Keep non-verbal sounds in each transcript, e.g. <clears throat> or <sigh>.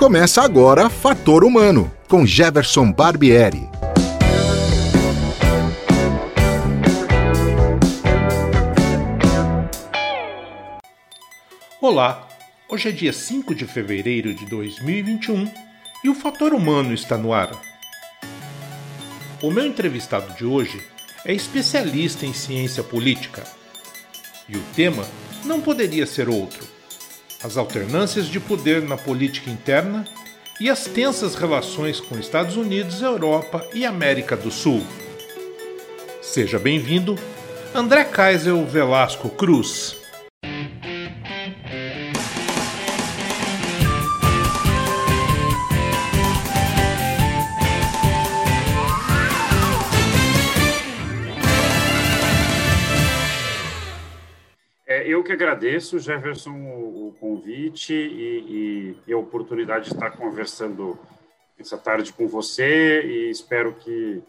Começa agora Fator Humano, com Jefferson Barbieri. Olá, hoje é dia 5 de fevereiro de 2021 e o Fator Humano está no ar. O meu entrevistado de hoje é especialista em ciência política e o tema não poderia ser outro as alternâncias de poder na política interna e as tensas relações com Estados Unidos, Europa e América do Sul. Seja bem-vindo, André Kaiser Velasco Cruz. Que agradeço, Jefferson, o, convite e, e, a oportunidade de estar conversando essa tarde com você e espero que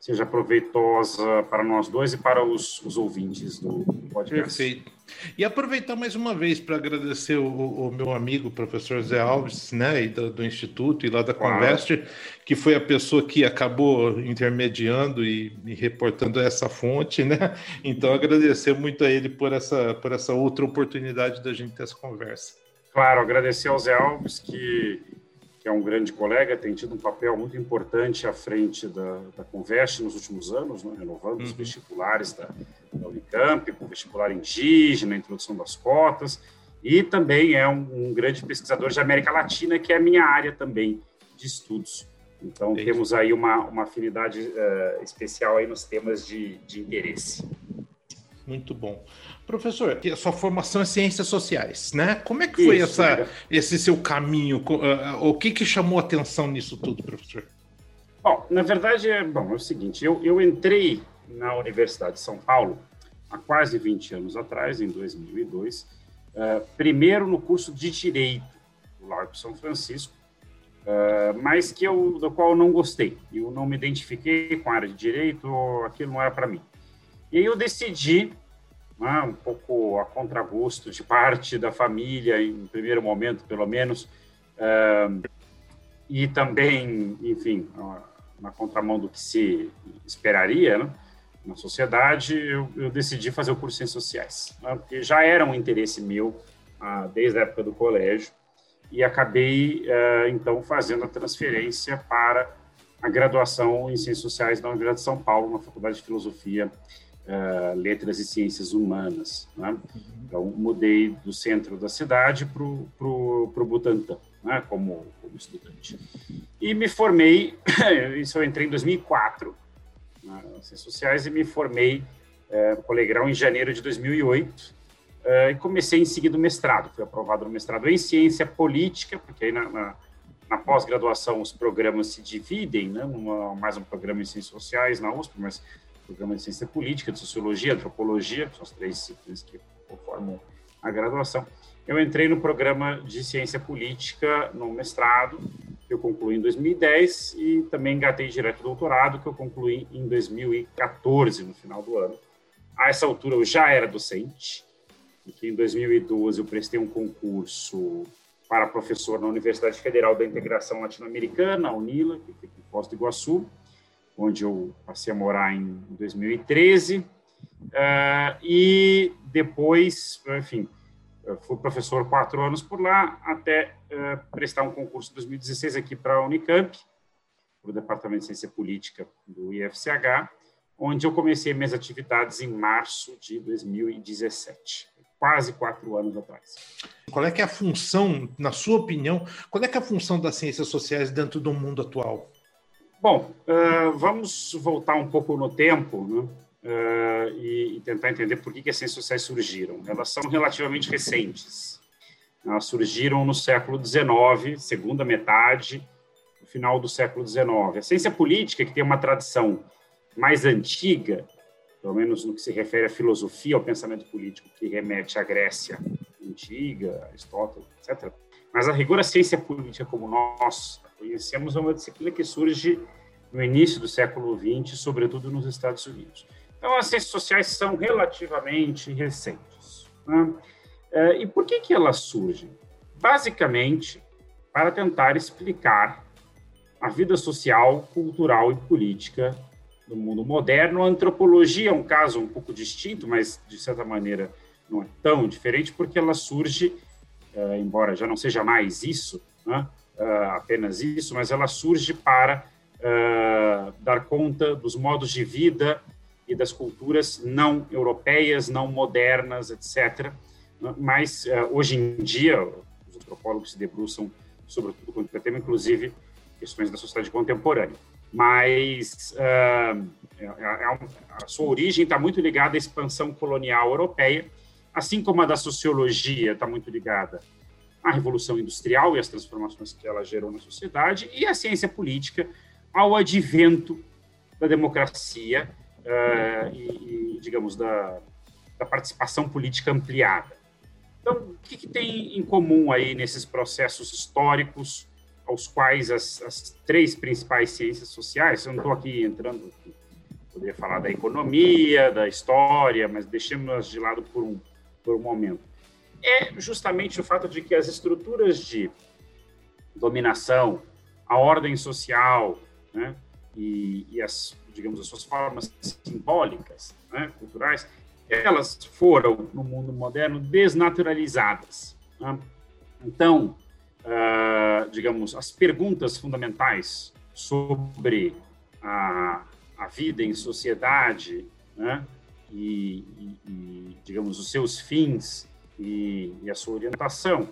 seja proveitosa para nós dois e para os, os ouvintes do podcast. Perfeito. E aproveitar mais uma vez para agradecer o, o, meu amigo, professor Zé Alves, né, do, do Instituto e lá da claro. Conveste, que foi a pessoa que acabou intermediando e, e, reportando essa fonte, né? Então agradecer muito a ele por essa, por essa outra oportunidade da gente ter essa conversa. Claro, agradecer ao Zé Alves que que é um grande colega, tem tido um papel muito importante à frente da, da Conveste nos últimos anos, né, renovando uhum. os vestibulares da, da Unicamp, com vestibular indígena, introdução das cotas, e também é um, um, grande pesquisador de América Latina, que é a minha área também de estudos. Então, Entendi. temos aí uma, uma afinidade uh, especial aí nos temas de, de interesse. Muito bom. Professor, a sua formação é ciências sociais, né? Como é que foi Isso, essa, é. esse seu caminho? Ah, o que, que chamou a atenção nisso tudo, professor? Bom, na verdade, é, bom, é o seguinte, eu, eu entrei na Universidade de São Paulo há quase 20 anos atrás, em 2002, uh, eh, primeiro no curso de Direito do Largo São Francisco, uh, mas que eu, do qual eu não gostei. Eu não me identifiquei com a área de Direito, aquilo não era para mim. E aí eu decidi né, um pouco a contragosto de parte da família, em primeiro momento, pelo menos, uh, e também, enfim, na contramão do que se esperaria, né, na sociedade, eu, eu, decidi fazer o curso em Ciências Sociais, né, porque já era um interesse meu uh, desde a época do colégio, e acabei, uh, então, fazendo a transferência para a graduação em Ciências Sociais da Universidade de São Paulo, na Faculdade de Filosofia uh, letras e ciências humanas. Né? Então, mudei do centro da cidade para o Butantã, né? como, como estudante. E me formei, <coughs> isso eu entrei em 2004, nas Ciências Sociais, e me formei uh, no Colegrão em janeiro de 2008, Uh, e comecei em seguida o mestrado. Fui aprovado no mestrado em ciência política, porque aí na, na, na pós-graduação os programas se dividem, né? Mais um programa em ciências sociais na USP, mas programa de ciência política, de sociologia, antropologia, que são as três disciplinas que formam a graduação. Eu entrei no programa de ciência política no mestrado, que eu concluí em 2010, e também engatei direto doutorado, que eu concluí em 2014, no final do ano. A essa altura eu já era docente, porque em 2012 eu prestei um concurso para professor na Universidade Federal da Integração Latino-Americana, a UNILA, que fica em Foz do Iguaçu, onde eu passei a morar em 2013. Uh, eh, e depois, enfim, fui professor quatro anos por lá, até uh, prestar um concurso em 2016 aqui para a Unicamp, para o Departamento de Ciência Política do IFCH, onde eu comecei minhas atividades em março de 2017, quase quatro anos atrás. Qual é que é a função, na sua opinião, qual é que é a função das ciências sociais dentro do mundo atual? Bom, uh, vamos voltar um pouco no tempo né, uh, e, e, tentar entender por que, que as ciências sociais surgiram. Elas são relativamente recentes. Elas surgiram no século XIX, segunda metade, final do século XIX. A ciência política, que tem uma tradição mais antiga, pelo menos no que se refere à filosofia, ao pensamento político, que remete à Grécia antiga, Aristóteles, etc. Mas a rigor a ciência política como nós conhecemos é uma disciplina que surge no início do século XX, sobretudo nos Estados Unidos. Então, as ciências sociais são relativamente recentes. Né? É, e por que, que elas surgem? Basicamente, para tentar explicar a vida social, cultural e política do mundo moderno. A antropologia é um caso um pouco distinto, mas de certa maneira não é tão diferente, porque ela surge, uh, embora já não seja mais isso, né, uh, apenas isso, mas ela surge para uh, dar conta dos modos de vida e das culturas não europeias, não modernas, etc. Mas hoje em dia os antropólogos se debruçam sobre tudo quanto é tema, inclusive questões da sociedade contemporânea. Mas uh, a sua origem está muito ligada à expansão colonial europeia, assim como a da sociologia está muito ligada à Revolução Industrial e às transformações que ela gerou na sociedade, e a ciência política ao advento da democracia uh, e, e, digamos, da, da, participação política ampliada. Então, o que, que, tem em comum aí nesses processos históricos aos quais as, as três principais ciências sociais, eu não estou aqui entrando, poderia falar da economia, da história, mas deixemos-las de lado por um, por um momento, é justamente o fato de que as estruturas de dominação, a ordem social, né, e, e, as, digamos, as suas formas simbólicas, né, culturais, elas foram, no mundo moderno, desnaturalizadas. Né? Então, uh, digamos, as perguntas fundamentais sobre a, a vida em sociedade, né? E, e, e, digamos, os seus fins e, e a sua orientação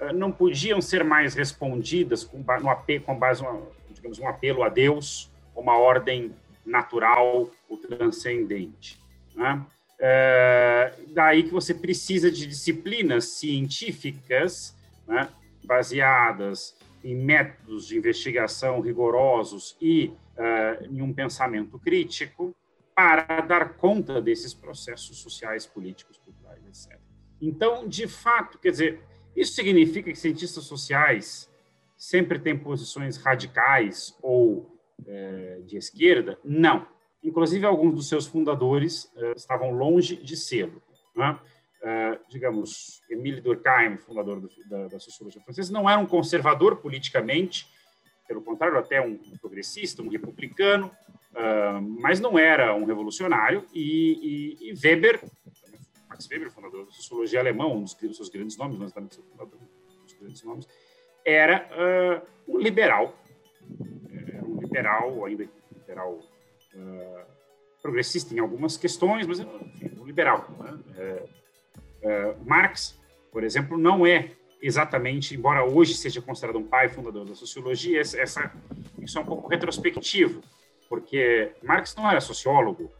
uh, não podiam ser mais respondidas com, no AP, com base, uma, digamos, um apelo a Deus, uma ordem natural ou transcendente. Né? Uh, daí que você precisa de disciplinas científicas né, baseadas em métodos de investigação rigorosos e uh, em um pensamento crítico para dar conta desses processos sociais, políticos, culturais, etc. Então, de fato, quer dizer, isso significa que cientistas sociais sempre têm posições radicais ou uh, de esquerda? Não. Inclusive, alguns dos seus fundadores uh, estavam longe de ser. Né? Uh, digamos, Emile Durkheim, fundador do, da, da, sociologia francesa, não era um conservador politicamente, pelo contrário, até um progressista, um republicano, uh, mas não era um revolucionário. E, e, e, Weber, Max Weber, fundador da sociologia alemã, um dos, seus grandes nomes, mas também seu fundador dos grandes nomes, era uh, um liberal, era um liberal, ainda liberal progressista em algumas questões, mas enfim, um liberal. Né? Uh, Marx, por exemplo, não é exatamente, embora hoje seja considerado um pai fundador da sociologia, essa, isso é um pouco retrospectivo, porque Marx não era sociólogo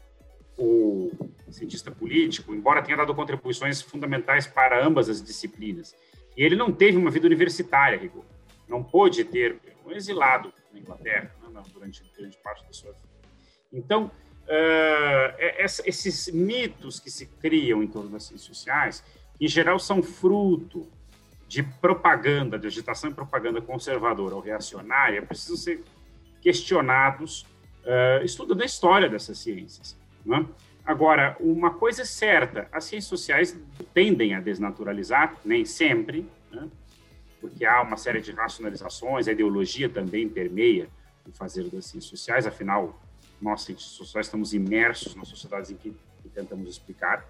ou cientista político, embora tenha dado contribuições fundamentais para ambas as disciplinas. E ele não teve uma vida universitária, rigor. Não pôde ter um exilado na Inglaterra né, durante grande parte da sua vida. Então, uh, esses mitos que se criam em torno das ciências sociais, em geral, são fruto de propaganda, de agitação e propaganda conservadora ou reacionária, precisam ser questionados uh, estudando a história dessas ciências. Né? Agora, uma coisa é certa, as ciências sociais tendem a desnaturalizar, nem sempre, né? porque há uma série de racionalizações, a ideologia também permeia o fazer das ciências sociais, afinal, nós, cientistas sociais, estamos imersos nas sociedades em que, tentamos explicar,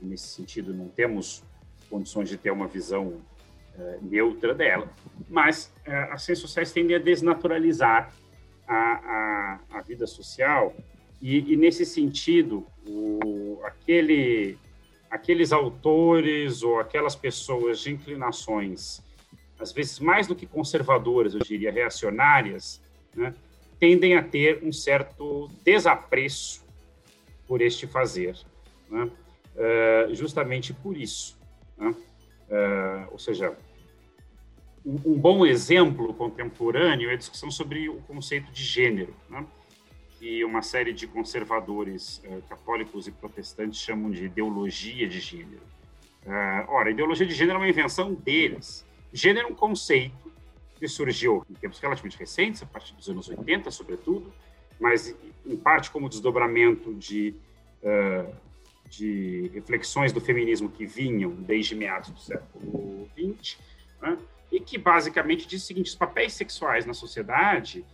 e nesse sentido não temos condições de ter uma visão uh, neutra dela, mas uh, as ciências sociais tendem a desnaturalizar a, a, a vida social e, e, nesse sentido, o, aquele, aqueles autores ou aquelas pessoas de inclinações, às vezes mais do que conservadoras, eu diria reacionárias, né, tendem a ter um certo desapreço por este fazer, né? uh, justamente por isso. Né? Uh, ou seja, um, um, bom exemplo contemporâneo é a discussão sobre o conceito de gênero, né? Que uma série de conservadores uh, católicos e protestantes chamam de ideologia de gênero. ora, a ideologia de gênero é uma invenção deles. Gênero é um conceito que surgiu em tempos relativamente recentes, a partir dos anos 80, sobretudo, mas em parte como desdobramento de, uh, de reflexões do feminismo que vinham desde meados do século XX, né? e que basicamente diz o seguinte: os papéis sexuais na sociedade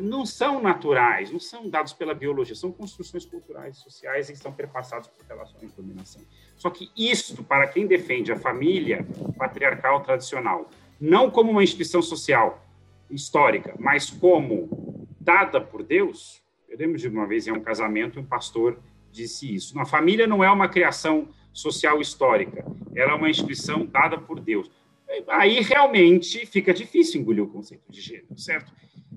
não são naturais, não são dados pela biologia, são construções culturais sociais e são perpassados por relações de dominação. Só que isso, para quem defende a família patriarcal tradicional, não como uma instituição social histórica, mas como dada por Deus, eu lembro de uma vez em um casamento, um pastor disse isso. A família não é uma criação social histórica, ela é uma instituição dada por Deus. Aí realmente fica difícil engolir o conceito de gênero, certo?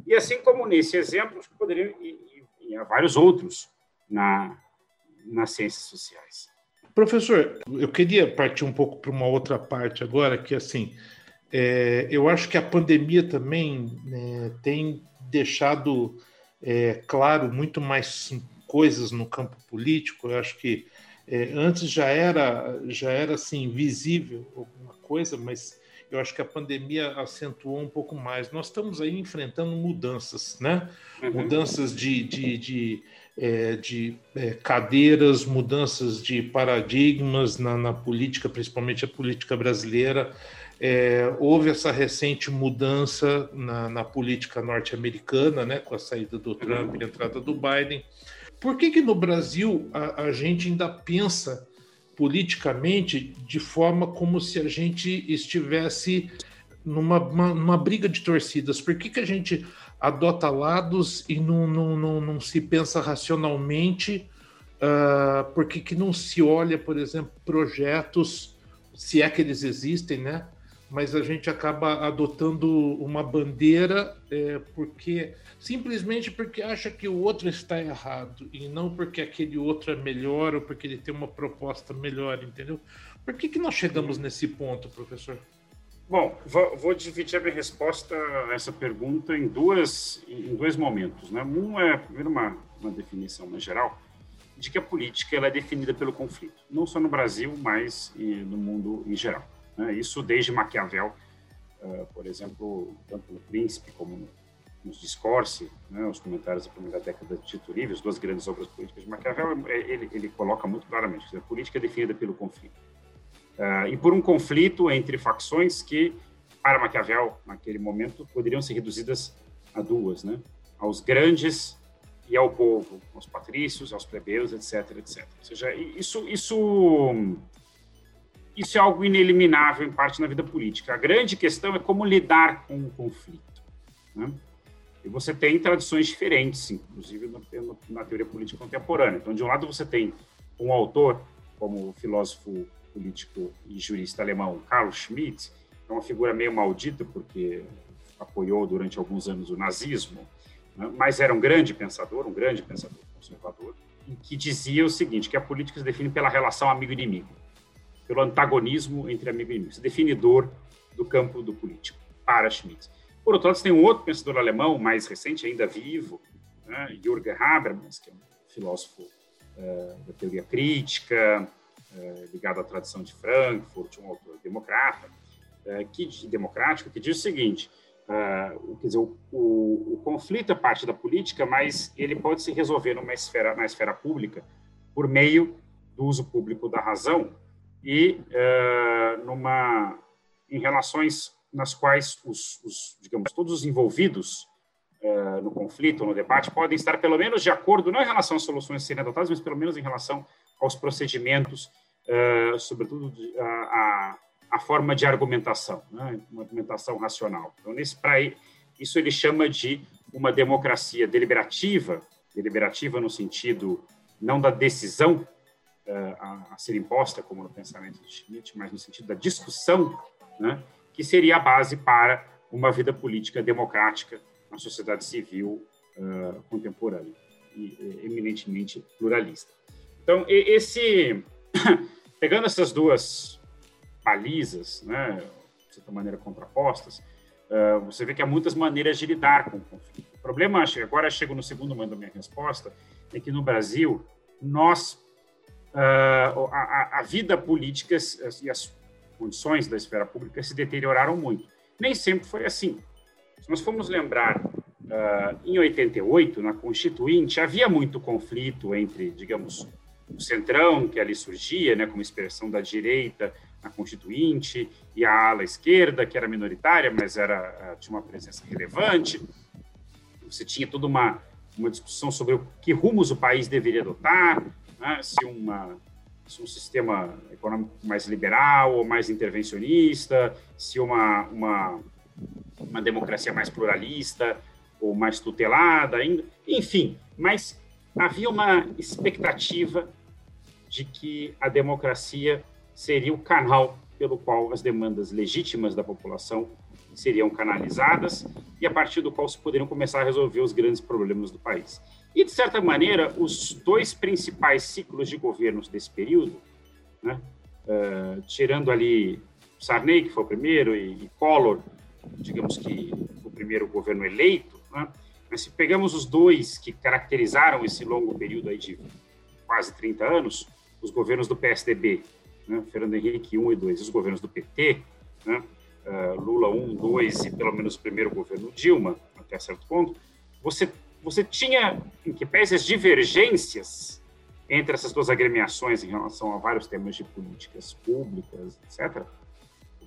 E assim como nesse exemplo, poderiam e, e, e há vários outros na, nas ciências sociais. Professor, eu queria partir um pouco para uma outra parte agora, que assim, é, eu acho que a pandemia também né, tem deixado é, claro muito mais coisas no campo político. Eu acho que é, antes já era já era assim visível alguma coisa, mas eu acho que a pandemia acentuou um pouco mais. Nós estamos aí enfrentando mudanças, né? Uhum. Mudanças de, de, de, é, de é, cadeiras, mudanças de paradigmas na, na, política, principalmente a política brasileira. É, houve essa recente mudança na, na política norte-americana, né, com a saída do Trump e a entrada do Biden. Por que, que no Brasil a, a gente ainda pensa politicamente de forma como se a gente estivesse numa uma, numa briga de torcidas? Por que, que a gente adota lados e não, não, não, não se pensa racionalmente? Uh, por que, que não se olha, por exemplo, projetos, se é que eles existem, né? Mas a gente acaba adotando uma bandeira é, porque simplesmente porque acha que o outro está errado e não porque aquele outro é melhor ou porque ele tem uma proposta melhor, entendeu? Por que, que nós chegamos nesse ponto, professor? Bom, vou, dividir a minha resposta a essa pergunta em, duas, em dois momentos. Né? Um é, primeiro, uma, uma definição mais geral de que a política ela é definida pelo conflito, não só no Brasil, mas no mundo em geral. Né? Isso desde Maquiavel, uh, por exemplo, tanto no Príncipe como no, nos Discorsi, né, os comentários da primeira década de Tito Livre, as duas grandes obras políticas de Maquiavel, é, ele, ele coloca muito claramente que a política é definida pelo conflito. Uh, e por um conflito entre facções que, para Maquiavel, naquele momento, poderiam ser reduzidas a duas, né? aos grandes e ao povo, aos patrícios, aos plebeus, etc, etc. Ou seja, isso, isso isso é algo ineliminável em parte na vida política. A grande questão é como lidar com o conflito. Né? E você tem tradições diferentes, inclusive na teoria política contemporânea. Então, de um lado, você tem um autor, como o filósofo político e jurista alemão Karl Schmitt, é uma figura meio maldita, porque apoiou durante alguns anos o nazismo, né? mas era um grande pensador, um grande pensador conservador, que dizia o seguinte, que a política se define pela relação amigo-inimigo pelo antagonismo entre amigo e inimigo. Definidor do campo do político, para Schmitt. Por outro lado, você tem um outro pensador alemão, mais recente, ainda vivo, né, Jürgen Habermas, que é um filósofo uh, da teoria crítica, uh, ligado à tradição de Frankfurt, um autor democrata, uh, que, democrático, que diz o seguinte, quer dizer, o, o, o, conflito é parte da política, mas ele pode se resolver numa esfera, na esfera pública por meio do uso público da razão e uh, numa em relações nas quais os, os digamos todos os envolvidos uh, no conflito no debate podem estar pelo menos de acordo não em relação às soluções a serem adotadas mas pelo menos em relação aos procedimentos uh, sobretudo a, a, a, forma de argumentação né? uma argumentação racional então nesse para isso ele chama de uma democracia deliberativa deliberativa no sentido não da decisão a, a, ser imposta, como no pensamento de Schmitt, mas no sentido da discussão, né, que seria a base para uma vida política democrática na sociedade civil uh, contemporânea e eminentemente pluralista. Então, esse <coughs> pegando essas duas balizas, né, de certa maneira contrapostas, uh, você vê que há muitas maneiras de lidar com o conflito. O problema, agora chego no segundo momento da minha resposta, é que no Brasil nós uh, a, a, vida política e as condições da esfera pública se deterioraram muito. Nem sempre foi assim. Se nós formos lembrar, uh, em 88, na Constituinte, havia muito conflito entre, digamos, o centrão, que ali surgia, né, como expressão da direita, a Constituinte, e a ala esquerda, que era minoritária, mas era, tinha uma presença relevante. Você tinha toda uma, uma discussão sobre que rumos o país deveria adotar, né? se, uma, se um sistema econômico mais liberal ou mais intervencionista, se uma, uma, uma democracia mais pluralista ou mais tutelada, ainda, enfim. Mas havia uma expectativa de que a democracia seria o canal pelo qual as demandas legítimas da população seriam canalizadas e a partir do qual se poderiam começar a resolver os grandes problemas do país. E, de certa maneira, os dois principais ciclos de governos desse período, né, uh, tirando ali Sarney, que foi o primeiro, e, e Collor, digamos que o primeiro governo eleito, né, mas se pegamos os dois que caracterizaram esse longo período aí de quase 30 anos, os governos do PSDB, né, Fernando Henrique 1 e 2, e os governos do PT, né, uh, Lula 1, 2 e pelo menos o primeiro governo Dilma, até certo ponto, você, você tinha, em que pese as divergências entre essas duas agremiações em relação a vários temas de políticas públicas, etc.,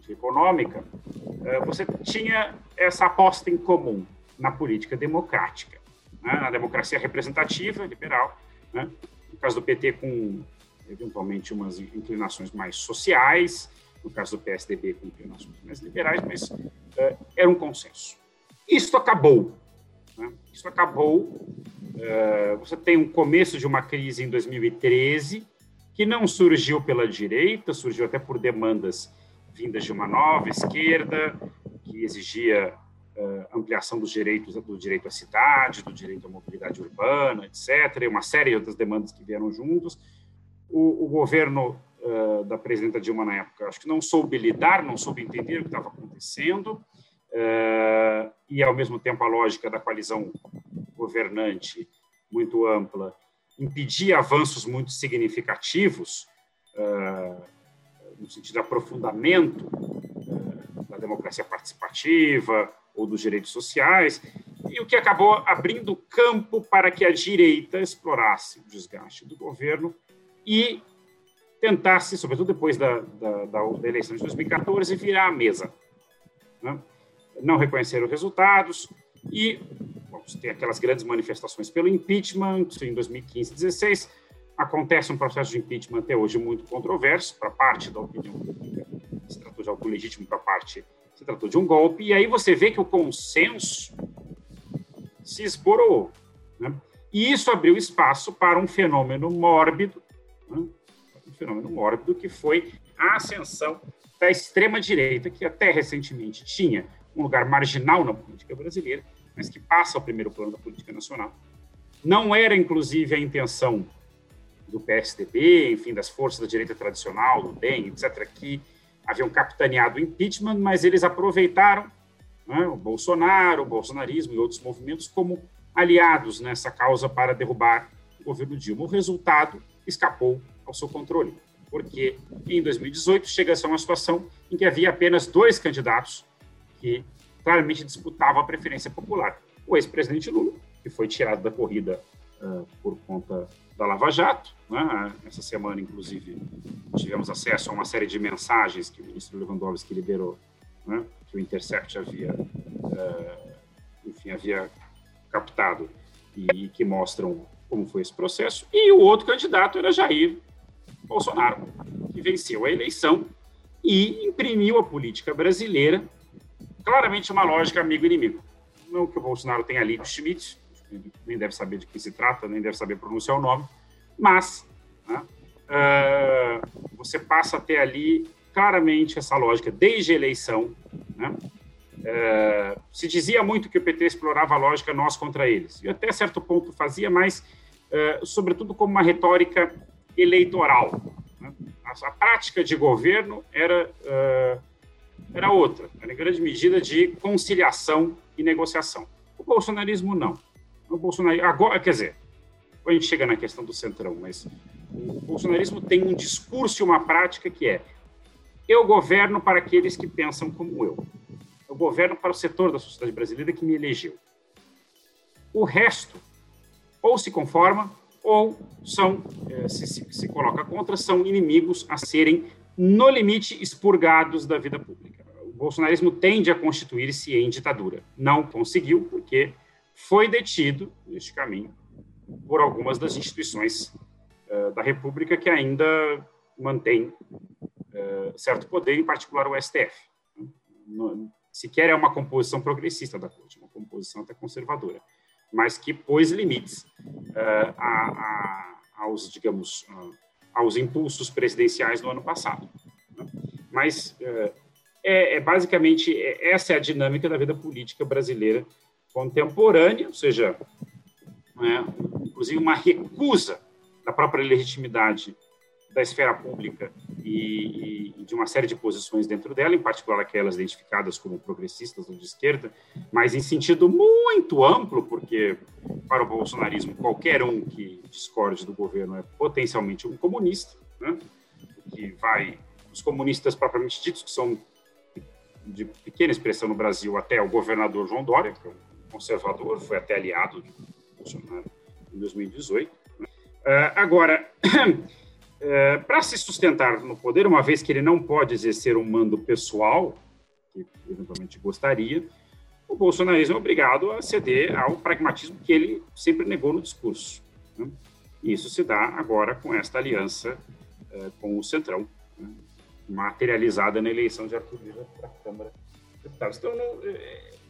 econômica, uh, você tinha essa aposta em comum na política democrática, né, na democracia representativa, liberal, né, no caso do PT com eventualmente umas inclinações mais sociais, no caso do PSDB com inclinações mais liberais, mas uh, era um consenso. Isso acabou. Né? Isso acabou. Uh, você tem um começo de uma crise em 2013 que não surgiu pela direita, surgiu até por demandas vindas de uma nova esquerda que exigia uh, ampliação dos direitos do direito à cidade, do direito à mobilidade urbana, etc. E uma série de outras demandas que vieram juntos o, o governo uh, da presidenta Dilma na época, acho que não soube lidar, não soube entender o que estava acontecendo, e ao mesmo tempo a lógica da coalizão governante muito ampla impedia avanços muito significativos uh, no sentido de aprofundamento da democracia participativa ou dos direitos sociais, e o que acabou abrindo campo para que a direita explorasse o desgaste do governo e tentasse, sobretudo depois da, da, da eleição de 2014, virar a mesa. Né? Não reconhecer os resultados e bom, tem aquelas grandes manifestações pelo impeachment em 2015 e 2016. Acontece um processo de impeachment até hoje muito controverso para parte da opinião pública. Se tratou de algo legítimo para parte, se tratou de um golpe. E aí você vê que o consenso se esborou. Né? E isso abriu espaço para um fenômeno mórbido né? um fenômeno mórbido que foi a ascensão da extrema-direita, que até recentemente tinha um lugar marginal na política brasileira, mas que passa ao primeiro plano da política nacional. Não era, inclusive, a intenção do PSDB, enfim, das forças da direita tradicional, do DEM, etc., que haviam capitaneado o impeachment, mas eles aproveitaram né, o Bolsonaro, o bolsonarismo e outros movimentos como aliados nessa causa para derrubar o governo Dilma. O resultado escapou ao seu controle, porque em 2018 chega-se a uma situação em que havia apenas dois candidatos que claramente disputavam a preferência popular. O ex-presidente Lula, que foi tirado da corrida uh, por conta da Lava Jato. Né? Essa semana, inclusive, tivemos acesso a uma série de mensagens que o ministro Lewandowski liberou, né? que o Intercept havia, uh, enfim, havia captado e que mostram como foi esse processo, e o outro candidato era Jair Bolsonaro, que venceu a eleição e imprimiu à política brasileira claramente uma lógica amigo-inimigo. Não que o Bolsonaro tenha lido Schmidt, nem deve saber de quem se trata, nem deve saber pronunciar o nome, mas né, uh, você passa a ter ali claramente essa lógica desde a eleição. Né, uh, se dizia muito que o PT explorava a lógica nós contra eles, e até certo ponto fazia, mas eh, sobretudo como uma retórica eleitoral. Né? A, a, prática de governo era, uh, era outra, era em grande medida de conciliação e negociação. O bolsonarismo não. O bolsonarismo, agora, quer dizer, a gente chega na questão do centrão, mas o bolsonarismo tem um discurso e uma prática que é eu governo para aqueles que pensam como eu. Eu governo para o setor da sociedade brasileira que me elegeu. O resto ou se conforma ou são, eh, se, se, se coloca contra, são inimigos a serem no limite, expurgados da vida pública. Bolsonarismo tende a constituir-se em ditadura. Não conseguiu, porque foi detido neste caminho por algumas das instituições uh, da República que ainda mantém uh, certo poder, em particular o STF. No, sequer é uma composição progressista da Corte, uma composição até conservadora, mas que pôs limites uh, a, a, aos, digamos, aos impulsos presidenciais do ano passado. Né? Mas é, é, basicamente é, essa é a dinâmica da vida política brasileira contemporânea, ou seja, né, inclusive uma recusa da própria legitimidade da esfera pública e, e, de uma série de posições dentro dela, em particular aquelas identificadas como progressistas ou de esquerda, mas em sentido muito amplo, porque para o bolsonarismo qualquer um que discorde do governo é potencialmente um comunista, né? que vai os comunistas propriamente ditos que são de pequena expressão no Brasil até o governador João Dória, que é um conservador, foi até aliado de Bolsonaro em 2018. Né? Uh, agora, <clears throat> uh, para se sustentar no poder, uma vez que ele não pode exercer um mando pessoal, que eventualmente gostaria, o bolsonarismo é obrigado a ceder ao pragmatismo que ele sempre negou no discurso. Né? E isso se dá agora com esta aliança uh, com o Centrão? Materializada na eleição de Arthur Lira para a Câmara de Deputados. Então, não,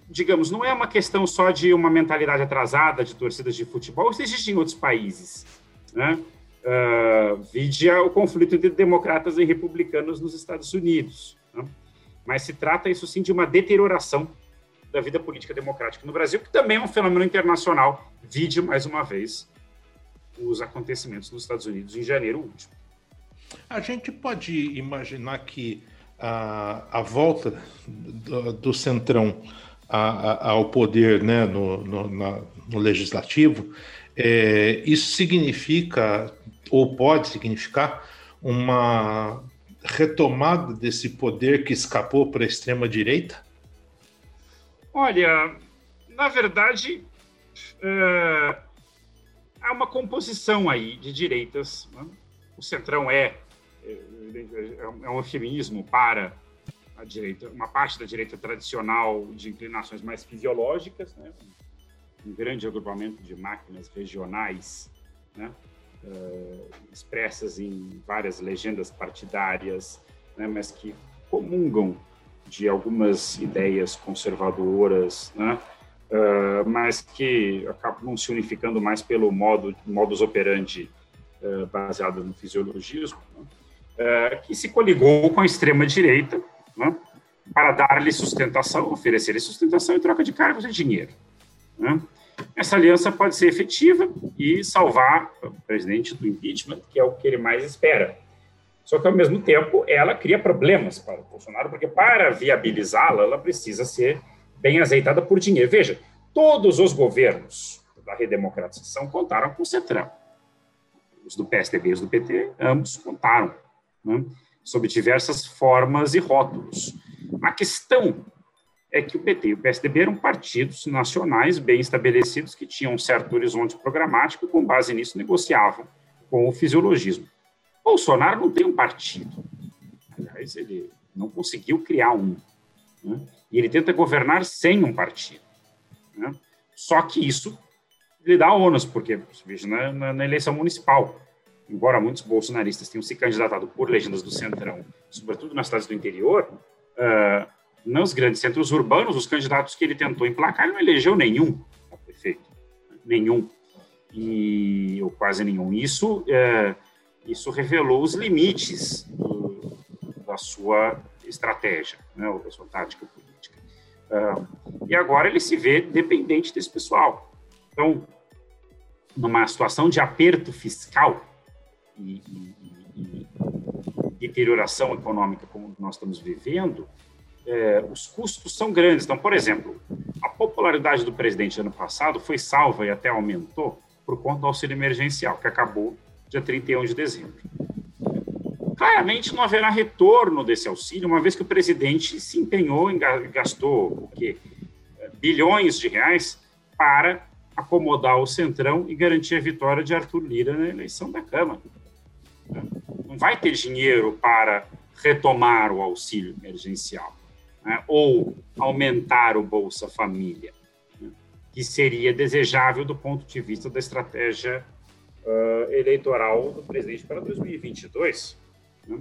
digamos, não é uma questão só de uma mentalidade atrasada de torcidas de futebol, isso existe em outros países. Né? Uh, vide o conflito entre democratas e republicanos nos Estados Unidos. Né? Mas se trata, isso sim, de uma deterioração da vida política democrática no Brasil, que também é um fenômeno internacional. Vide, mais uma vez, os acontecimentos nos Estados Unidos em janeiro último. A gente pode imaginar que a, a volta do, do Centrão a, ao poder né, no, no, na, no legislativo, é, isso significa, ou pode significar, uma retomada desse poder que escapou para a extrema-direita? Olha, na verdade, é, há uma composição aí de direitas. Né? O Centrão é, é, é um feminismo para a direita, uma parte da direita tradicional de inclinações mais fisiológicas, né? um grande agrupamento de máquinas regionais, né? uh, expressas em várias legendas partidárias, né? mas que comungam de algumas ideias conservadoras? Uh, mas que acabam se unificando mais pelo modo modus operandi uh, baseado no fisiologismo, uh, que se coligou com a extrema direita, né, para dar-lhe sustentação, oferecer-lhe sustentação em troca de cargos e dinheiro. Né. Essa aliança pode ser efetiva e salvar o presidente do impeachment, que é o que ele mais espera. Só que, ao mesmo tempo, ela cria problemas para o Bolsonaro, porque para viabilizá-la, ela precisa ser bem azeitada por dinheiro. Veja, todos os governos da redemocratização contaram com o Centrão. Os do PSDB e os do PT, ambos contaram. Né? sob diversas formas e rótulos. A questão é que o PT e o PSDB eram partidos nacionais bem estabelecidos que tinham um certo horizonte programático e, com base nisso, negociavam com o fisiologismo. Bolsonaro não tem um partido. Aliás, ele não conseguiu criar um. Né? E ele tenta governar sem um partido. Né? Só que isso lhe dá ônus, porque, veja, na, na eleição municipal, embora muitos bolsonaristas tenham se candidatado por legendas do Centrão, sobretudo nas cidades do interior, uh, nos grandes centros urbanos, os candidatos que ele tentou emplacar, ele não elegeu nenhum a prefeito. Nenhum. E, ou quase nenhum. Isso, uh, isso revelou os limites do, da sua estratégia, né, da sua tática política. Uh, e agora ele se vê dependente desse pessoal. Então, numa situação de aperto fiscal, e, e, e deterioração econômica como nós estamos vivendo, é, os custos são grandes. Então, por exemplo, a popularidade do presidente ano passado foi salva e até aumentou por conta do auxílio emergencial, que acabou dia 31 de dezembro. Claramente não haverá retorno desse auxílio, uma vez que o presidente se empenhou em gastou o quê? bilhões de reais para acomodar o Centrão e garantir a vitória de Arthur Lira na eleição da Câmara. Não vai ter dinheiro para retomar o auxílio emergencial né, ou aumentar o Bolsa Família, né, que seria desejável do ponto de vista da estratégia uh, eleitoral do presidente para 2022. Né?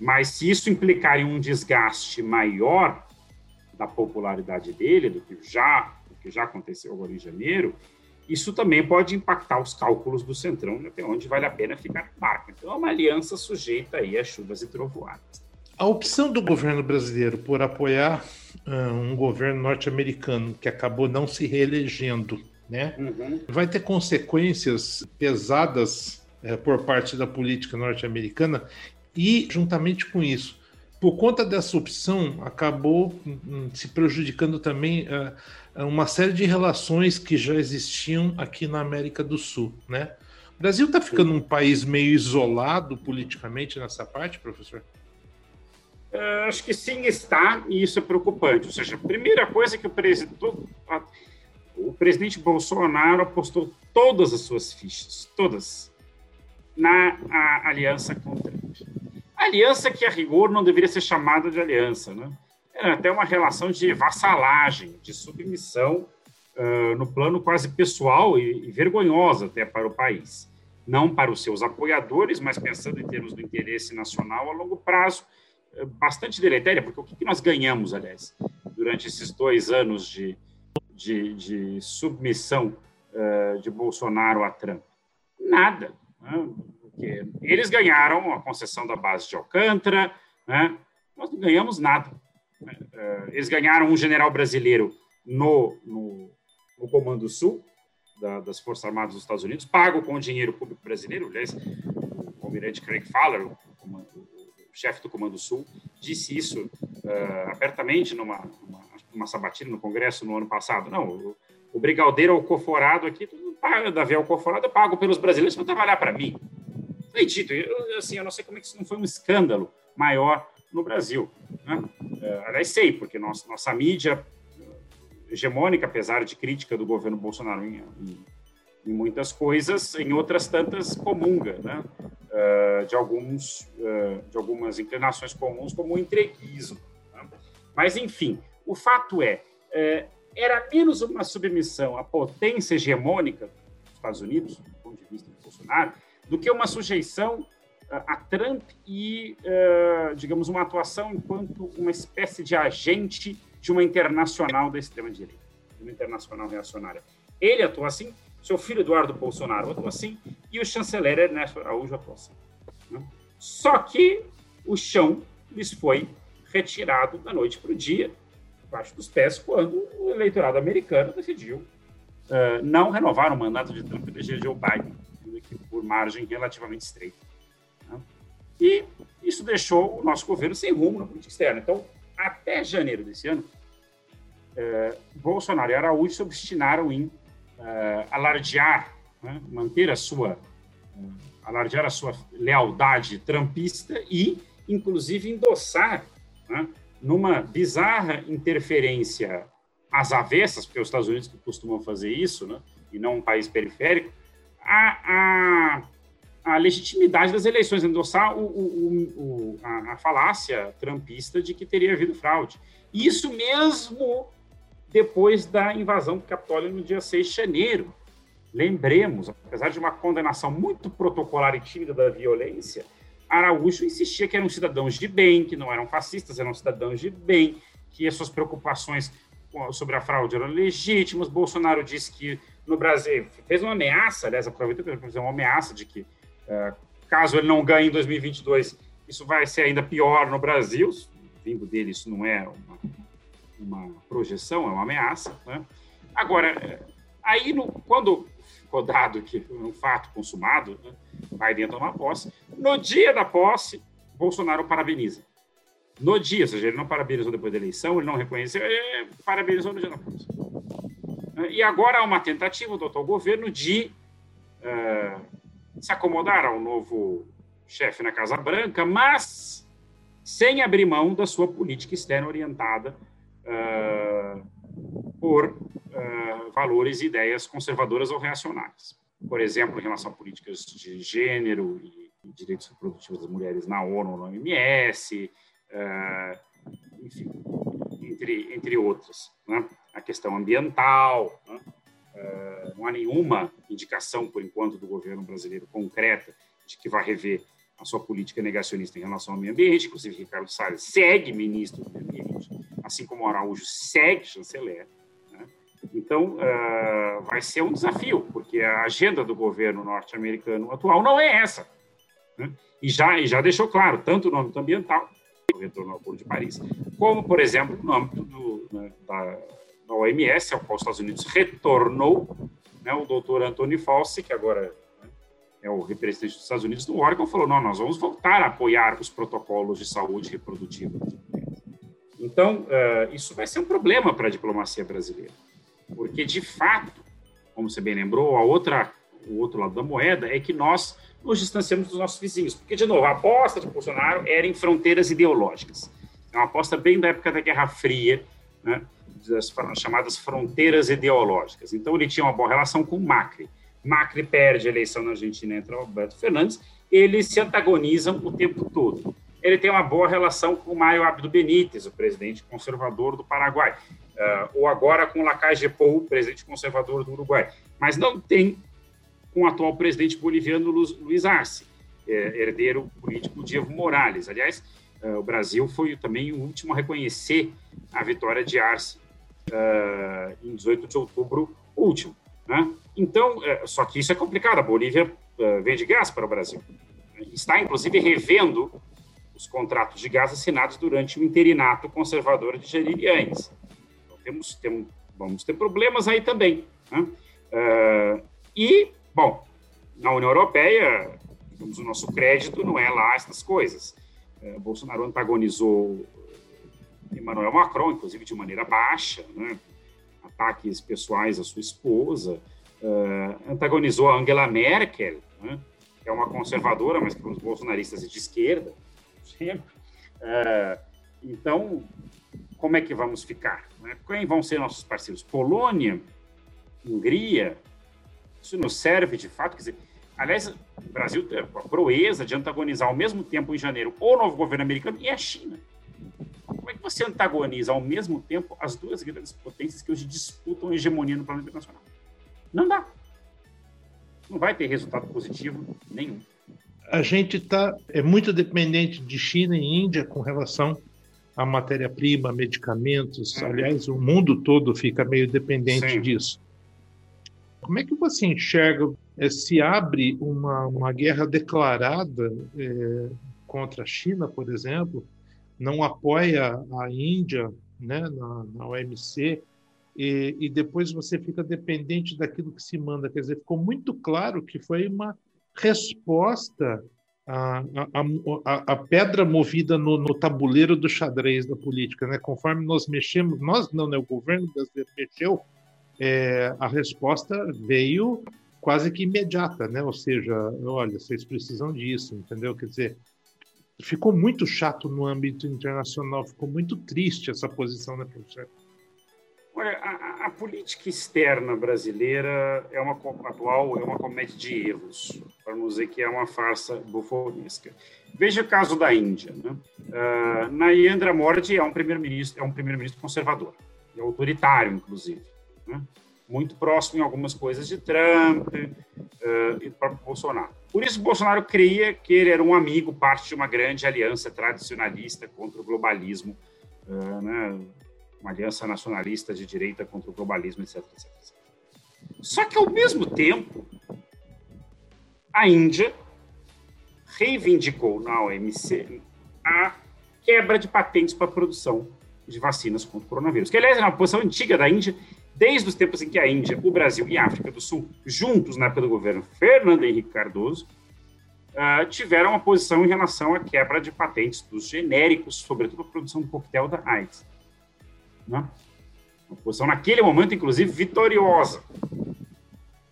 Mas se isso implicar em um desgaste maior da popularidade dele, do que já, que já aconteceu agora em janeiro, isso também pode impactar os cálculos do Centrão, até onde vale a pena ficar no barco. Então, é uma aliança sujeita aí a chuvas e trovoadas. A opção do governo brasileiro por apoiar uh, um governo norte-americano que acabou não se reelegendo, né, uhum. vai ter consequências pesadas uh, por parte da política norte-americana e, juntamente com isso, por conta dessa opção, acabou um, se prejudicando também uh, uma série de relações que já existiam aqui na América do Sul, né? O Brasil está ficando um país meio isolado politicamente nessa parte, professor? Uh, acho que sim está, e isso é preocupante. Ou seja, a primeira coisa é que o presidente, o presidente Bolsonaro apostou todas as suas fichas, todas, na aliança Trump. Aliança que, a rigor, não deveria ser chamada de aliança, né? Era até uma relação de vassalagem, de submissão uh, no plano quase pessoal e, e vergonhosa até para o país. Não para os seus apoiadores, mas pensando em termos do interesse nacional a longo prazo, bastante deletéria, porque o que nós ganhamos, aliás, durante esses dois anos de, de, de submissão uh, de Bolsonaro a Trump? Nada. Né? Porque eles ganharam a concessão da base de Alcântara, né? nós não ganhamos nada. Uh, eles ganharam um general brasileiro no, no, no Comando Sul da, das Forças Armadas dos Estados Unidos, pago com dinheiro público brasileiro. Aliás, o almirante Craig Fowler, o, o, chefe do Comando Sul, disse isso uh, abertamente numa, numa, numa, sabatina no Congresso no ano passado. Não, o, o brigadeiro alcoforado aqui, tudo paga, Davi alcoforado, eu pago pelos brasileiros para trabalhar para mim. Tito, eu, assim, eu não sei como é que isso não foi um escândalo maior no Brasil. Né? Uh, aliás, sei, porque nossa, nossa mídia hegemônica, apesar de crítica do governo Bolsonaro em, em, em muitas coisas, em outras tantas comunga, né? uh, de, alguns, uh, de algumas inclinações comuns, como o entreguismo. Né? Mas, enfim, o fato é, uh, era menos uma submissão à potência hegemônica dos Estados Unidos, do ponto de vista do Bolsonaro, do que uma sujeição a Trump e, digamos, uma atuação enquanto uma espécie de agente de uma internacional da extrema-direita, de uma internacional reacionária. Ele atua assim seu filho Eduardo Bolsonaro atuou assim e o chanceler Ernesto Araújo atuou assim. Né? Só que o chão lhes foi retirado da noite para o dia, debaixo dos pés, quando o eleitorado americano decidiu uh, não renovar o mandato de Trump e eleger Joe Biden, por margem relativamente estreita. Né? E isso deixou o nosso governo sem rumo na política externa. Então, até janeiro desse ano, uh, Bolsonaro e Araújo se obstinaram em uh, alardear, né, manter a sua uh, alardear a sua lealdade trampista e, inclusive, endossar, né, numa bizarra interferência às avessas, porque é os Estados Unidos que costumam fazer isso, né, e não um país periférico, a, a, a legitimidade das eleições, endossar o, o, o, a, a falácia trampista de que teria havido fraude. Isso mesmo depois da invasão do Capitólio no dia 6 de janeiro. Lembremos, apesar de uma condenação muito protocolar e tímida da violência, Araújo insistia que eram cidadãos de bem, que não eram fascistas, eram cidadãos de bem, que as suas preocupações sobre a fraude eram legítimas. Bolsonaro disse que no Brasil fez uma ameaça, aliás, aproveitou para fazer uma ameaça de que uh, caso ele não ganhe em 2022, isso vai ser ainda pior no Brasil. Vindo dele, isso não é uma, uma projeção, é uma ameaça. Né? Agora, aí no, quando ficou dado que um fato consumado, né, Biden toma posse, no dia da posse, Bolsonaro parabeniza. No dia, ou seja, ele não parabenizou depois da eleição, ele não reconheceu, ele parabenizou no dia da posse. E agora há uma tentativa do atual governo de uh, se acomodar ao novo chefe na Casa Branca, mas sem abrir mão da sua política externa orientada uh, por uh, valores e ideias conservadoras ou reacionárias. Por exemplo, em relação a políticas de gênero e direitos reprodutivos das mulheres na ONU, na OMS, enfim, entre, entre outras. Né? A questão ambiental, né? uh, não há nenhuma indicação, por enquanto, do governo brasileiro concreta de que vai rever a sua política negacionista em relação ao meio ambiente. Inclusive, Ricardo Salles segue ministro do meio ambiente, assim como Araújo segue chanceler. Né? Então, uh, vai ser um desafio, porque a agenda do governo norte-americano atual não é essa. Né? E, já, e já deixou claro, tanto no âmbito ambiental, o retorno ao Acordo de Paris, como, por exemplo, no âmbito do, né, da, da OMS, ao qual os Estados Unidos retornou né, o doutor Anthony Fauci, que agora é o representante dos Estados Unidos no órgão, falou: não, nós vamos voltar a apoiar os protocolos de saúde reprodutiva. Então, uh, isso vai ser um problema para a diplomacia brasileira, porque, de fato, como você bem lembrou, a outra, o outro lado da moeda é que nós nos distanciamos dos nossos vizinhos. Porque, de novo, a aposta de Bolsonaro era em fronteiras ideológicas. É uma aposta bem da época da Guerra Fria, né, das chamadas fronteiras ideológicas. Então, ele tinha uma boa relação com Macri. Macri perde a eleição na Argentina, entra Alberto Fernandes, eles se antagonizam o tempo todo. Ele tem uma boa relação com Maio Abdo Benítez, o presidente conservador do Paraguai, uh, ou agora com Lacage Pou, o presidente conservador do Uruguai. Mas não tem com o atual presidente boliviano Luiz Arce, é, herdeiro político de Evo Morales. Aliás, uh, o Brasil foi também o último a reconhecer a vitória de Arce uh, em 18 de outubro último. Né? Então, é, só que isso é complicado. A Bolívia uh, vende gás para o Brasil. Está, inclusive, revendo os contratos de gás assinados durante o interinato conservador de Gerilianes. Então, temos, temos, vamos ter problemas aí também. Né? Uh, e, bom, na União Europeia, digamos, o nosso crédito não é lá essas coisas. Uh, Bolsonaro antagonizou Emmanuel Macron, inclusive de maneira baixa, né? ataques pessoais à sua esposa, uh, antagonizou a Angela Merkel, né? que é uma conservadora, mas que os bolsonaristas é de esquerda, sempre. Uh, então, como é que vamos ficar? Né? Quem vão ser nossos parceiros? Polônia, Hungria, isso nos serve de fato? Quer dizer, aliás, o Brasil tem a proeza de antagonizar ao mesmo tempo em janeiro o novo governo americano e a China. Como é que você antagoniza ao mesmo tempo as duas grandes potências que hoje disputam a hegemonia no plano internacional? Não dá. Não vai ter resultado positivo nenhum. A gente tá, é muito dependente de China e Índia com relação à matéria-prima, medicamentos. Uhum. Aliás, o mundo todo fica meio dependente Sim. disso. Como é que você enxerga é, se abre uma, uma guerra declarada é, contra a China, por exemplo, não apoia a Índia né, na, na OMC, e, e, depois você fica dependente daquilo que se manda. Quer dizer, ficou muito claro que foi uma resposta à, à, à pedra movida no, no, tabuleiro do xadrez da política. Né? Conforme nós mexemos, nós não, né, o governo brasileiro mexeu, é, a resposta veio quase que imediata, né? Ou seja, olha, vocês precisam disso, entendeu? Quer dizer, ficou muito chato no âmbito internacional, ficou muito triste essa posição, né, professor? Olha, a, a, política externa brasileira é uma atual é uma comédia de erros, para não dizer que é uma farsa bufonesca. Veja o caso da Índia. Né? Uh, Narendra Modi é um primeiro-ministro é um primeiro-ministro conservador, é autoritário, inclusive, né? Muito próximo em algumas coisas de Trump uh, e do próprio Bolsonaro. Por isso, Bolsonaro creia que ele era um amigo, parte de uma grande aliança tradicionalista contra o globalismo, uh, né? uma aliança nacionalista de direita contra o globalismo, etc, etc, etc. Só que, ao mesmo tempo, a Índia reivindicou na OMC a quebra de patentes para a produção de vacinas contra o coronavírus, que, aliás, é uma posição antiga da Índia, desde os tempos em que a Índia, o Brasil e a África do Sul, juntos do governo Fernando Henrique Cardoso, uh, tiveram uma posição em relação à quebra de patentes dos genéricos, sobretudo a produção do coquetel da AIDS. Né? Uma posição, naquele momento, inclusive, vitoriosa.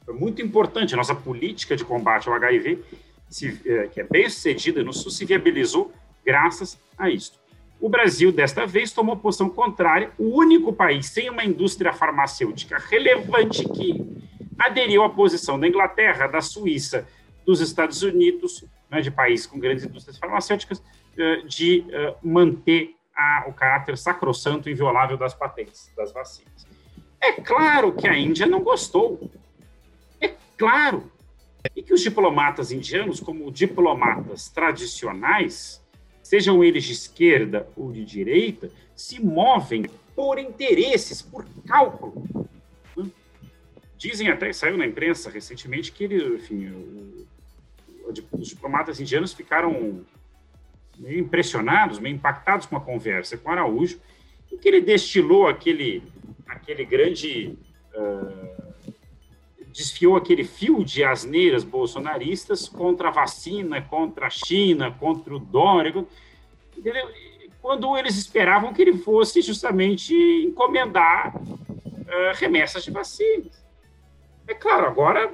Foi muito importante. A nossa política de combate ao HIV, se, eh, que é bem sucedida no Sul, se viabilizou graças a isso. O Brasil, desta vez, tomou posição contrária, o único país sem uma indústria farmacêutica relevante que aderiu à posição da Inglaterra, da Suíça, dos Estados Unidos, né, de países com grandes indústrias farmacêuticas, de manter a, o caráter sacrossanto e inviolável das patentes das vacinas. É claro que a Índia não gostou. É claro. E que os diplomatas indianos, como diplomatas tradicionais, sejam eles de esquerda ou de direita, se movem por interesses, por cálculo. Dizem até, saiu na imprensa recentemente, que ele, enfim, o, os diplomatas indianos ficaram meio impressionados, meio impactados com a conversa com Araújo, em que ele destilou aquele, aquele grande. Uh, desfiou aquele fio de asneiras bolsonaristas contra a vacina, contra a China, contra o Dória, entendeu? quando eles esperavam que ele fosse justamente encomendar uh, remessas de vacinas. É claro, agora,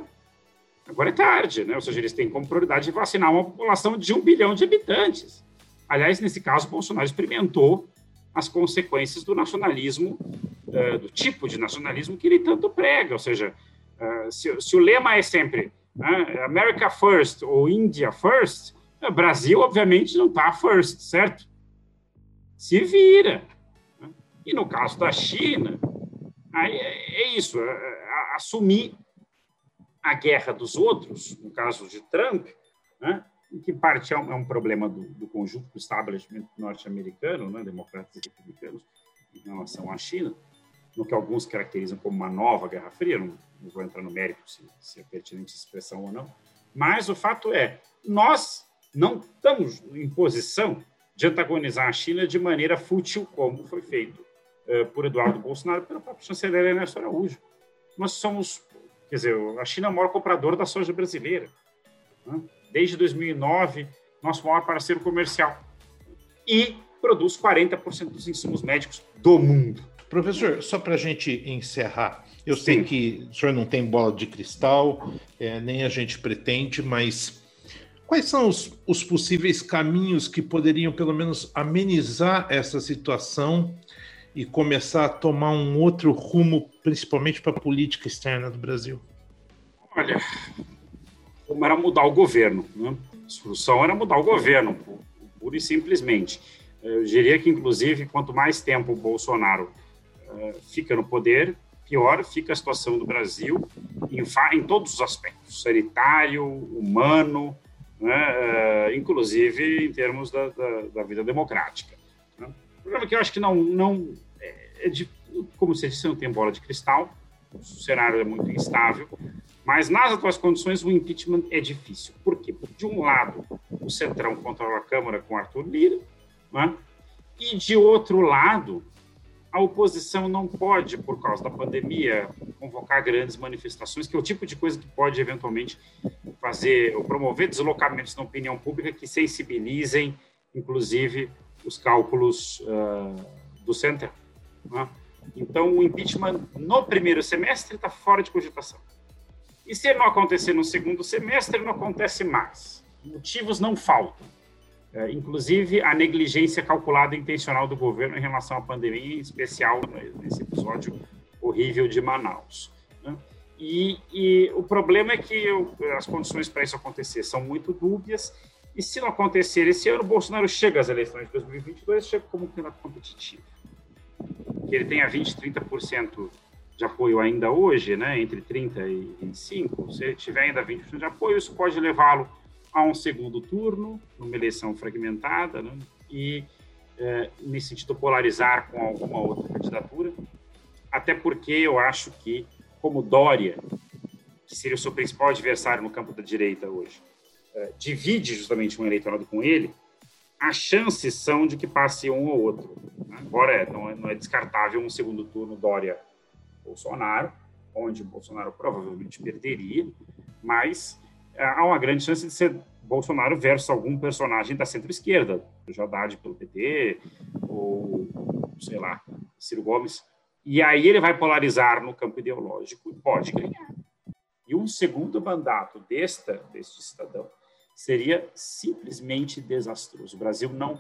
agora é tarde, né? ou seja, eles têm como prioridade vacinar uma população de um bilhão de habitantes. Aliás, nesse caso, Bolsonaro experimentou as consequências do nacionalismo, uh, do tipo de nacionalismo que ele tanto prega. Ou seja, uh, se, se, o lema é sempre uh, America First ou India First, o Brasil, obviamente, não está first, certo? Se vira. E no caso da China, aí é, é isso, é, é, assumir a guerra dos outros, no caso de Trump, né? que parte é um, é um problema do, do, conjunto do establishment norte-americano, né, democratas e republicanos, em relação à China, no que alguns caracterizam como uma nova Guerra Fria, não, não vou entrar no mérito se, se é pertinente essa expressão ou não, mas o fato é, nós não estamos em posição de antagonizar a China de maneira fútil, como foi feito uh, por Eduardo Bolsonaro pelo próprio chanceler Ernesto Araújo. Nós somos, quer dizer, a China é o maior comprador da soja brasileira. Né? desde 2009, nosso maior parceiro comercial. E produz 40% dos insumos médicos do mundo. Professor, só para a gente encerrar, eu Sim. sei que o senhor não tem bola de cristal, é, nem a gente pretende, mas quais são os, os possíveis caminhos que poderiam, pelo menos, amenizar essa situação e começar a tomar um outro rumo, principalmente para a política externa do Brasil? Olha, como era mudar o governo. Né? A solução era mudar o governo, pura e simplesmente. Eu diria que, inclusive, quanto mais tempo o Bolsonaro uh, fica no poder, pior fica a situação do Brasil em, em todos os aspectos, sanitário, humano, né? uh, inclusive em termos da, da, da vida democrática. Né? O problema é que eu acho que não, não é, é de, como você disse, não tem bola de cristal, o cenário é muito instável, mas nas atuais condições o impeachment é difícil. Por quê? Porque, de um lado, o Centrão controla a Câmara com Arthur Lira, né? e de outro lado, a oposição não pode, por causa da pandemia, convocar grandes manifestações, que é o tipo de coisa que pode eventualmente fazer ou promover deslocamentos na opinião pública que sensibilizem, inclusive, os cálculos uh, do Centrão. Né? Então, o impeachment no primeiro semestre está fora de cogitação. E se não acontecer no segundo semestre, não acontece mais. Motivos não faltam. É, inclusive, a negligência calculada intencional do governo em relação à pandemia, em especial nesse episódio horrível de Manaus. Né? E, e, o problema é que eu, as condições para isso acontecer são muito dúbias, e se não acontecer esse ano, Bolsonaro chega às eleições de 2022, chega como candidato competitivo. Que ele tenha 20, 30% de apoio ainda hoje, né, entre 30 e 25, se ele tiver ainda 20% de apoio, isso pode levá-lo a um segundo turno, numa eleição fragmentada, né, e, é, nesse sentido, polarizar com alguma outra candidatura, até porque eu acho que, como Dória, que seria o seu principal adversário no campo da direita hoje, é, divide justamente um eleitorado com ele, as chances são de que passe um ou outro. Né? Agora, é, não, é, não é descartável um segundo turno Dória Bolsonaro, onde Bolsonaro provavelmente perderia, mas há uma grande chance de ser Bolsonaro versus algum personagem da centro-esquerda, Haddad pelo PT, ou, sei lá, Ciro Gomes. E aí ele vai polarizar no campo ideológico e pode ganhar. E um segundo mandato desta, deste cidadão seria simplesmente desastroso. O Brasil não,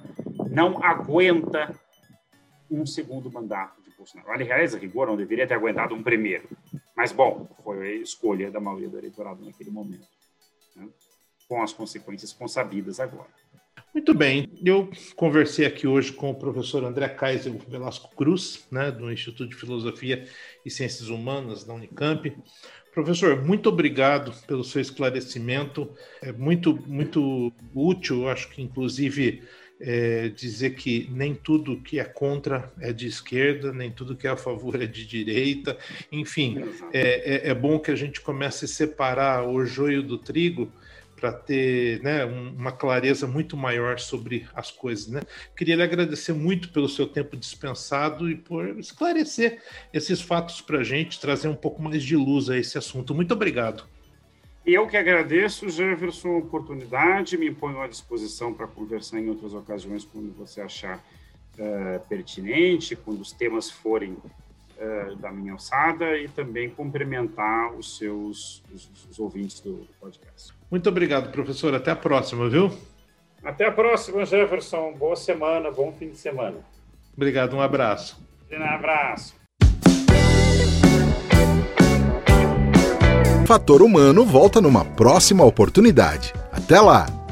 não aguenta um segundo mandato Bolsonaro. Aliás, a rigor, não deveria ter aguentado um primeiro. Mas, bom, foi a escolha da maioria do eleitorado naquele momento. Com as consequências consabidas agora. Muito bem, eu conversei aqui hoje com o professor André Kaiser Velasco Cruz, né, do Instituto de Filosofia e Ciências Humanas da Unicamp. Professor, muito obrigado pelo seu esclarecimento, é muito, muito útil, acho que inclusive é, dizer que nem tudo que é contra é de esquerda, nem tudo que é a favor é de direita. Enfim, é, é, é bom que a gente comece a separar o joio do trigo para ter né, uma clareza muito maior sobre as coisas. Né? Queria lhe agradecer muito pelo seu tempo dispensado e por esclarecer esses fatos para a gente, trazer um pouco mais de luz a esse assunto. Muito obrigado. Eu que agradeço, Jefferson, a oportunidade, me ponho à disposição para conversar em outras ocasiões quando você achar uh, pertinente, quando os temas forem uh, da minha alçada e também cumprimentar os seus os, os ouvintes do podcast. Muito obrigado, professor. Até a próxima, viu? Até a próxima, Jefferson. Boa semana, bom fim de semana. Obrigado, um abraço. Um abraço. Fator Humano volta numa próxima oportunidade. Até lá!